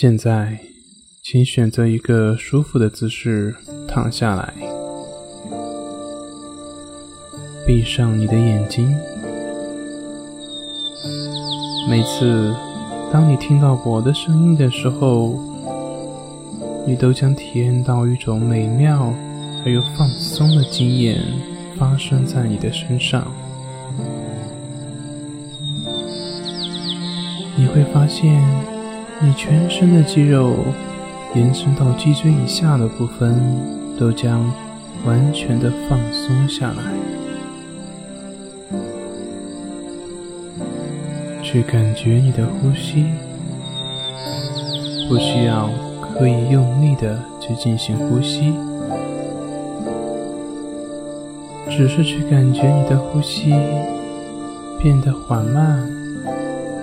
现在，请选择一个舒服的姿势躺下来，闭上你的眼睛。每次当你听到我的声音的时候，你都将体验到一种美妙而又放松的经验发生在你的身上。你会发现，你全身的肌肉延伸到脊椎以下的部分都将完全的放松下来。去感觉你的呼吸，不需要刻意用力的去进行呼吸，只是去感觉你的呼吸变得缓慢。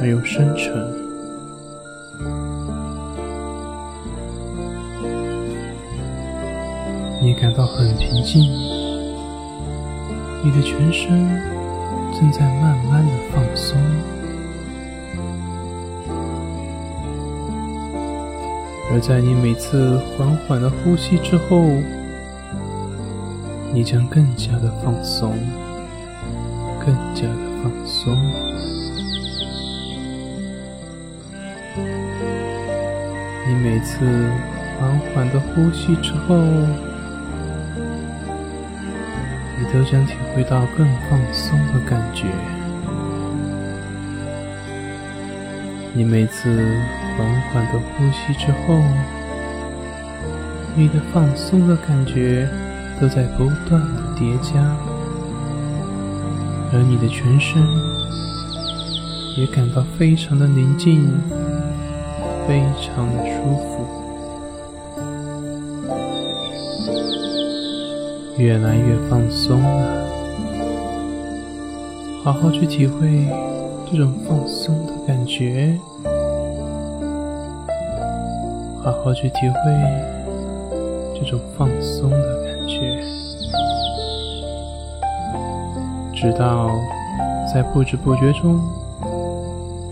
而又深沉，你感到很平静，你的全身正在慢慢的放松，而在你每次缓缓的呼吸之后，你将更加的放松，更加的放松。你每次缓缓的呼吸之后，你都将体会到更放松的感觉。你每次缓缓的呼吸之后，你的放松的感觉都在不断的叠加，而你的全身也感到非常的宁静。非常的舒服，越来越放松了。好好去体会这种放松的感觉，好好去体会这种放松的感觉，直到在不知不觉中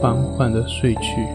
缓缓的睡去。